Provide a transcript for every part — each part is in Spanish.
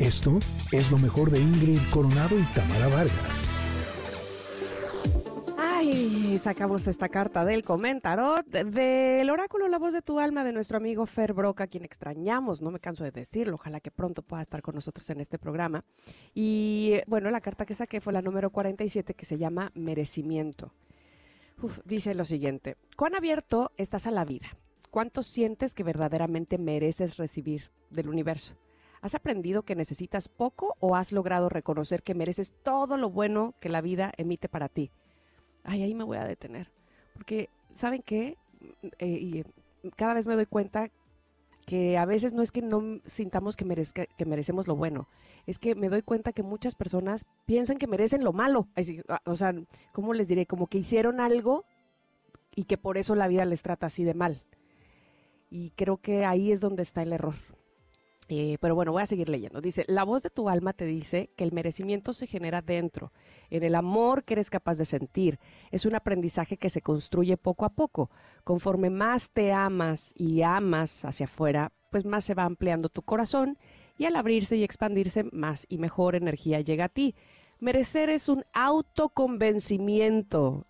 Esto es lo mejor de Ingrid Coronado y Tamara Vargas. Ay, sacamos esta carta del comentarot del oráculo La voz de tu alma de nuestro amigo Fer Broca, quien extrañamos, no me canso de decirlo, ojalá que pronto pueda estar con nosotros en este programa. Y bueno, la carta que saqué fue la número 47 que se llama Merecimiento. dice lo siguiente, ¿cuán abierto estás a la vida? ¿Cuánto sientes que verdaderamente mereces recibir del universo? ¿Has aprendido que necesitas poco o has logrado reconocer que mereces todo lo bueno que la vida emite para ti? ay, ahí me voy a detener. Porque, ¿saben qué? Eh, y cada vez me doy cuenta que a veces no es que no sintamos que, merezca, que merecemos lo bueno, es que me doy cuenta que muchas personas piensan que merecen lo malo. Ah, o sea, ¿cómo les diré? Como que hicieron algo y que por eso la vida les trata así de mal. Y creo que ahí es donde está el error. Eh, pero bueno, voy a seguir leyendo. Dice, la voz de tu alma te dice que el merecimiento se genera dentro, en el amor que eres capaz de sentir. Es un aprendizaje que se construye poco a poco. Conforme más te amas y amas hacia afuera, pues más se va ampliando tu corazón y al abrirse y expandirse, más y mejor energía llega a ti. Merecer es un autoconvencimiento,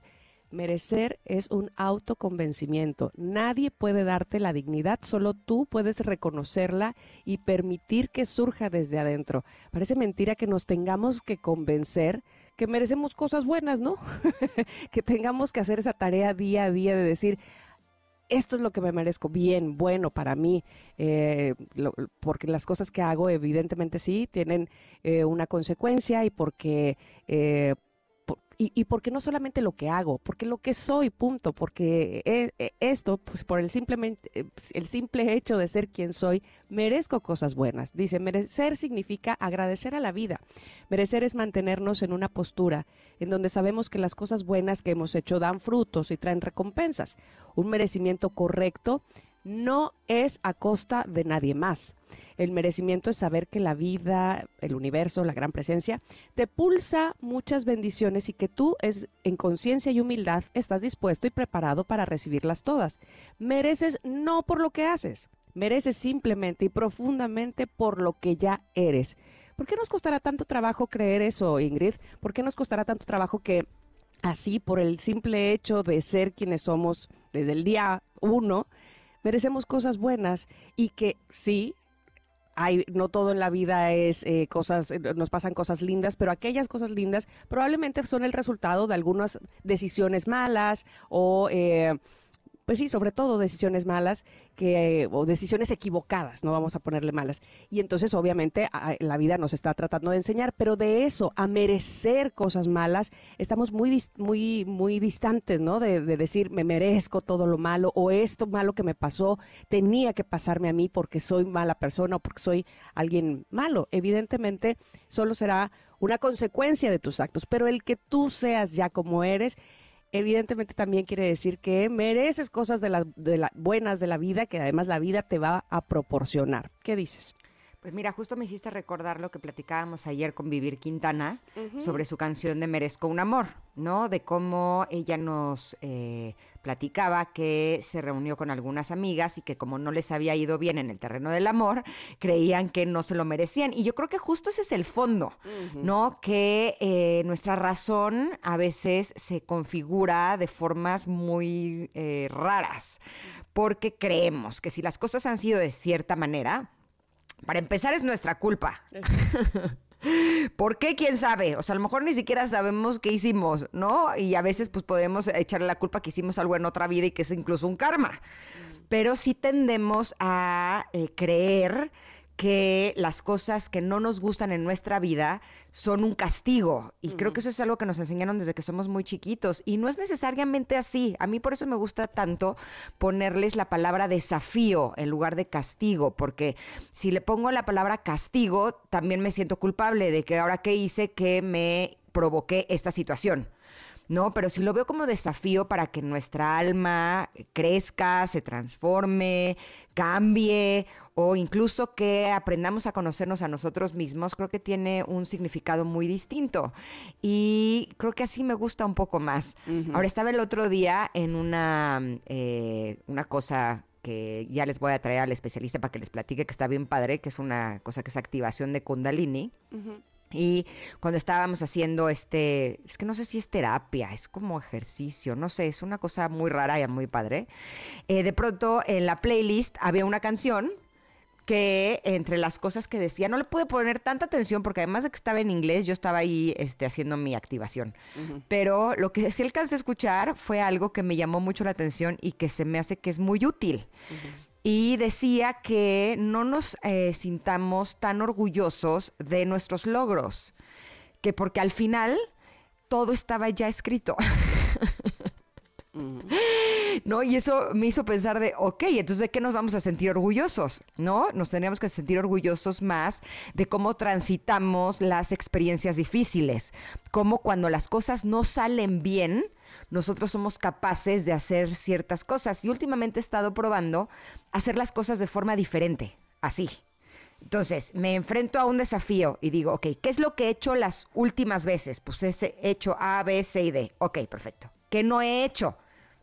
Merecer es un autoconvencimiento. Nadie puede darte la dignidad, solo tú puedes reconocerla y permitir que surja desde adentro. Parece mentira que nos tengamos que convencer que merecemos cosas buenas, ¿no? que tengamos que hacer esa tarea día a día de decir, esto es lo que me merezco, bien, bueno para mí, eh, porque las cosas que hago evidentemente sí tienen eh, una consecuencia y porque eh, y, y porque no solamente lo que hago, porque lo que soy, punto, porque e, e, esto, pues por el, simplemente, eh, el simple hecho de ser quien soy, merezco cosas buenas. Dice, merecer significa agradecer a la vida. Merecer es mantenernos en una postura en donde sabemos que las cosas buenas que hemos hecho dan frutos y traen recompensas. Un merecimiento correcto no es a costa de nadie más. El merecimiento es saber que la vida, el universo, la gran presencia, te pulsa muchas bendiciones y que tú es, en conciencia y humildad estás dispuesto y preparado para recibirlas todas. Mereces no por lo que haces, mereces simplemente y profundamente por lo que ya eres. ¿Por qué nos costará tanto trabajo creer eso, Ingrid? ¿Por qué nos costará tanto trabajo que así, por el simple hecho de ser quienes somos desde el día uno, merecemos cosas buenas y que sí, hay, no todo en la vida es eh, cosas, eh, nos pasan cosas lindas, pero aquellas cosas lindas probablemente son el resultado de algunas decisiones malas o eh, pues sí, sobre todo decisiones malas que, o decisiones equivocadas, no vamos a ponerle malas. Y entonces, obviamente, la vida nos está tratando de enseñar, pero de eso, a merecer cosas malas, estamos muy, muy, muy distantes, ¿no? De, de decir, me merezco todo lo malo, o esto malo que me pasó, tenía que pasarme a mí porque soy mala persona o porque soy alguien malo. Evidentemente, solo será una consecuencia de tus actos, pero el que tú seas ya como eres, evidentemente también quiere decir que mereces cosas de las de buenas de la vida que además la vida te va a proporcionar. ¿Qué dices? Pues mira, justo me hiciste recordar lo que platicábamos ayer con Vivir Quintana sobre su canción de Merezco un amor, ¿no? De cómo ella nos eh, platicaba que se reunió con algunas amigas y que como no les había ido bien en el terreno del amor, creían que no se lo merecían. Y yo creo que justo ese es el fondo, ¿no? Que eh, nuestra razón a veces se configura de formas muy eh, raras, porque creemos que si las cosas han sido de cierta manera, para empezar es nuestra culpa. ¿Por qué? ¿Quién sabe? O sea, a lo mejor ni siquiera sabemos qué hicimos, ¿no? Y a veces pues podemos echarle la culpa que hicimos algo en otra vida y que es incluso un karma. Mm. Pero sí tendemos a eh, creer que las cosas que no nos gustan en nuestra vida son un castigo. Y creo que eso es algo que nos enseñaron desde que somos muy chiquitos. Y no es necesariamente así. A mí por eso me gusta tanto ponerles la palabra desafío en lugar de castigo, porque si le pongo la palabra castigo, también me siento culpable de que ahora que hice que me provoqué esta situación. ¿No? Pero si lo veo como desafío para que nuestra alma crezca, se transforme, cambie o incluso que aprendamos a conocernos a nosotros mismos, creo que tiene un significado muy distinto. Y creo que así me gusta un poco más. Ahora estaba el otro día en una, eh, una cosa que ya les voy a traer al especialista para que les platique que está bien padre, que es una cosa que es activación de Kundalini. Y cuando estábamos haciendo este, es que no sé si es terapia, es como ejercicio, no sé, es una cosa muy rara y muy padre. Eh, de pronto en la playlist había una canción que entre las cosas que decía, no le pude poner tanta atención porque además de que estaba en inglés, yo estaba ahí este, haciendo mi activación. Pero lo que sí alcancé a escuchar fue algo que me llamó mucho la atención y que se me hace que es muy útil. Y decía que no nos eh, sintamos tan orgullosos de nuestros logros, que porque al final todo estaba ya escrito. ¿no? Y eso me hizo pensar de, ok, entonces ¿de qué nos vamos a sentir orgullosos? ¿No? Nos tendríamos que sentir orgullosos más de cómo transitamos las experiencias difíciles, cómo cuando las cosas no salen bien, nosotros somos capaces de hacer ciertas cosas. Y últimamente he estado probando hacer las cosas de forma diferente, así. Entonces, me enfrento a un desafío y digo, ok, ¿qué es lo que he hecho las últimas veces? Pues he hecho A, B, C y D. Ok, perfecto. ¿Qué no he hecho?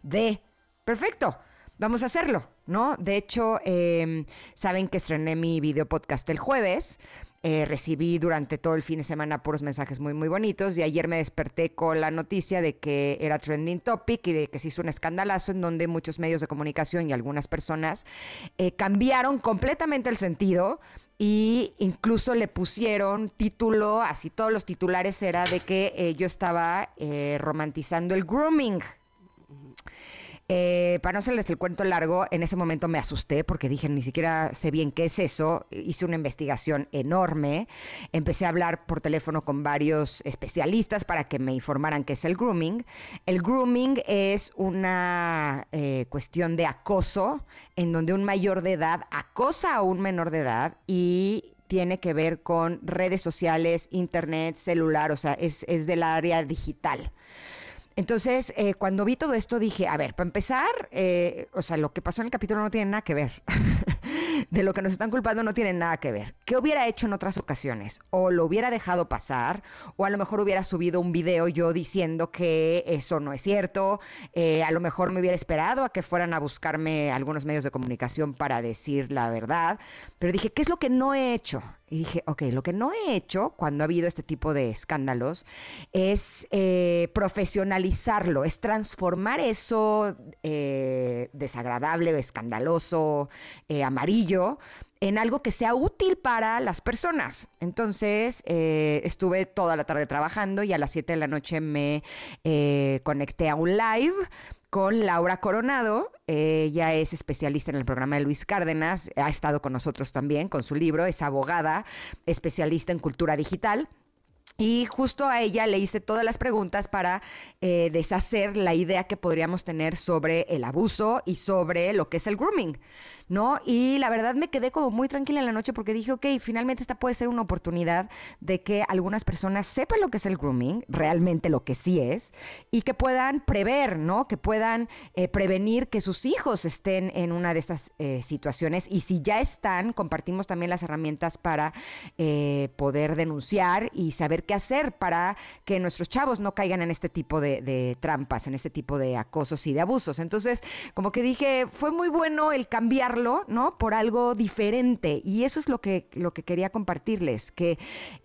D perfecto, vamos a hacerlo, ¿no? De hecho, em, saben que estrené mi video podcast el jueves. Eh, recibí durante todo el fin de semana puros mensajes muy, muy bonitos y ayer me desperté con la noticia de que era trending topic y de que se hizo un escandalazo en donde muchos medios de comunicación y algunas personas eh, cambiaron completamente el sentido y incluso le pusieron título, así todos los titulares era de que eh, yo estaba romantizando el grooming. Eh, para no hacerles el cuento largo, en ese momento me asusté porque dije, ni siquiera sé bien qué es eso. Hice una investigación enorme. Empecé a hablar por teléfono con varios especialistas para que me informaran qué es el grooming. El grooming es una eh, cuestión de acoso en donde un mayor de edad acosa a un menor de edad y tiene que ver con redes sociales, internet, celular, o sea, es, es del área digital. Entonces, eh, cuando vi todo esto, dije, a ver, para empezar, eh, o sea, lo que pasó en el capítulo no tiene nada que ver. de lo que nos están culpando no tiene nada que ver. ¿Qué hubiera hecho en otras ocasiones? O lo hubiera dejado pasar, o a lo mejor hubiera subido un video yo diciendo que eso no es cierto, eh, a lo mejor me hubiera esperado a que fueran a buscarme algunos medios de comunicación para decir la verdad, pero dije, ¿qué es lo que no he hecho? Y dije, ok, lo que no he hecho cuando ha habido este tipo de escándalos es eh, profesionalizarlo, es transformar eso eh, desagradable, escandaloso, eh, amarillo, en algo que sea útil para las personas. Entonces, estuve toda la tarde trabajando y a las 7 de la noche me conecté a un live con Laura Coronado. Ella es especialista en el programa de Luis Cárdenas, ha estado con nosotros también con su libro, es abogada, especialista en cultura digital. Y justo a ella le hice todas las preguntas para eh, deshacer la idea que podríamos tener sobre el abuso y sobre lo que es el grooming. ¿No? Y la verdad me quedé como muy tranquila en la noche porque dije, ok, finalmente esta puede ser una oportunidad de que algunas personas sepan lo que es el grooming, realmente lo que sí es, y que puedan prever, ¿no? Que puedan eh, prevenir que sus hijos estén en una de estas eh, situaciones y si ya están, compartimos también las herramientas para eh, poder denunciar y saber qué hacer para que nuestros chavos no caigan en este tipo de, de trampas, en este tipo de acosos y de abusos. Entonces, como que dije, fue muy bueno el cambiar ¿no? Por algo diferente. Y eso es lo que, lo que quería compartirles, que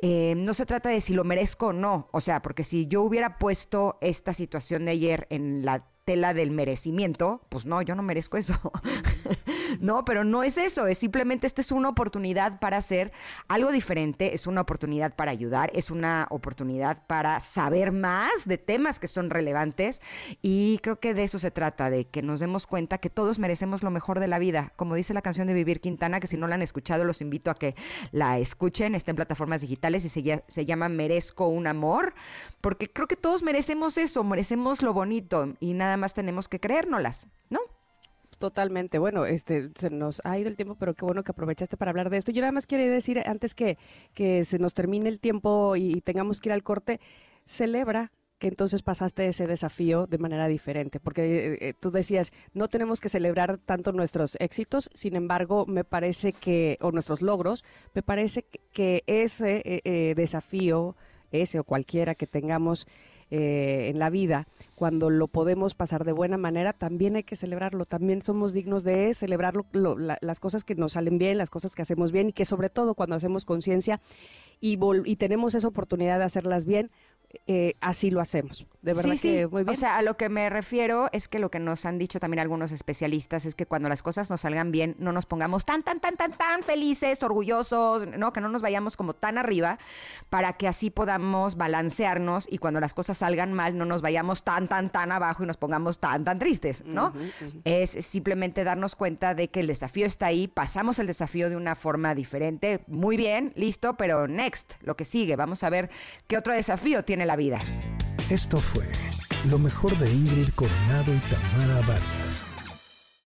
eh, no se trata de si lo merezco o no. O sea, porque si yo hubiera puesto esta situación de ayer en la tela del merecimiento, pues no, yo no merezco eso. no, pero no es eso, es simplemente esta es una oportunidad para hacer algo diferente, es una oportunidad para ayudar, es una oportunidad para saber más de temas que son relevantes y creo que de eso se trata, de que nos demos cuenta que todos merecemos lo mejor de la vida. Como dice la canción de Vivir Quintana, que si no la han escuchado, los invito a que la escuchen, está en plataformas digitales y se, se llama Merezco un amor, porque creo que todos merecemos eso, merecemos lo bonito y nada más tenemos que creérnoslas, ¿no? Totalmente. Bueno, este se nos ha ido el tiempo, pero qué bueno que aprovechaste para hablar de esto. Yo nada más quiero decir, antes que, que se nos termine el tiempo y, tengamos que ir al corte, celebra que entonces pasaste ese desafío de manera diferente, porque eh, eh, tú decías, no tenemos que celebrar tanto nuestros éxitos, sin embargo, me parece que, o nuestros logros, me parece que, ese eh, desafío, ese o cualquiera que tengamos, eh, en la vida, cuando lo podemos pasar de buena manera, también hay que celebrarlo, también somos dignos de celebrar las cosas que nos salen bien, las cosas que hacemos bien y que sobre todo cuando hacemos conciencia y, y tenemos esa oportunidad de hacerlas bien, eh, así lo hacemos. De verdad que muy bien. O sea, a lo que me refiero es que lo que nos han dicho también algunos especialistas es que cuando las cosas nos salgan bien, no nos pongamos tan, tan, tan, tan, tan felices, orgullosos, ¿no? Que no nos vayamos como tan arriba para que así podamos balancearnos y cuando las cosas salgan mal, no nos vayamos tan, tan, tan abajo y nos pongamos tan, tan tristes, ¿no? Es simplemente darnos cuenta de que el desafío está ahí, pasamos el desafío de una forma diferente, muy bien, listo, pero next, lo que sigue, vamos a ver qué otro desafío la vida. Esto fue lo mejor de Ingrid Coronado y Tamara Vargas.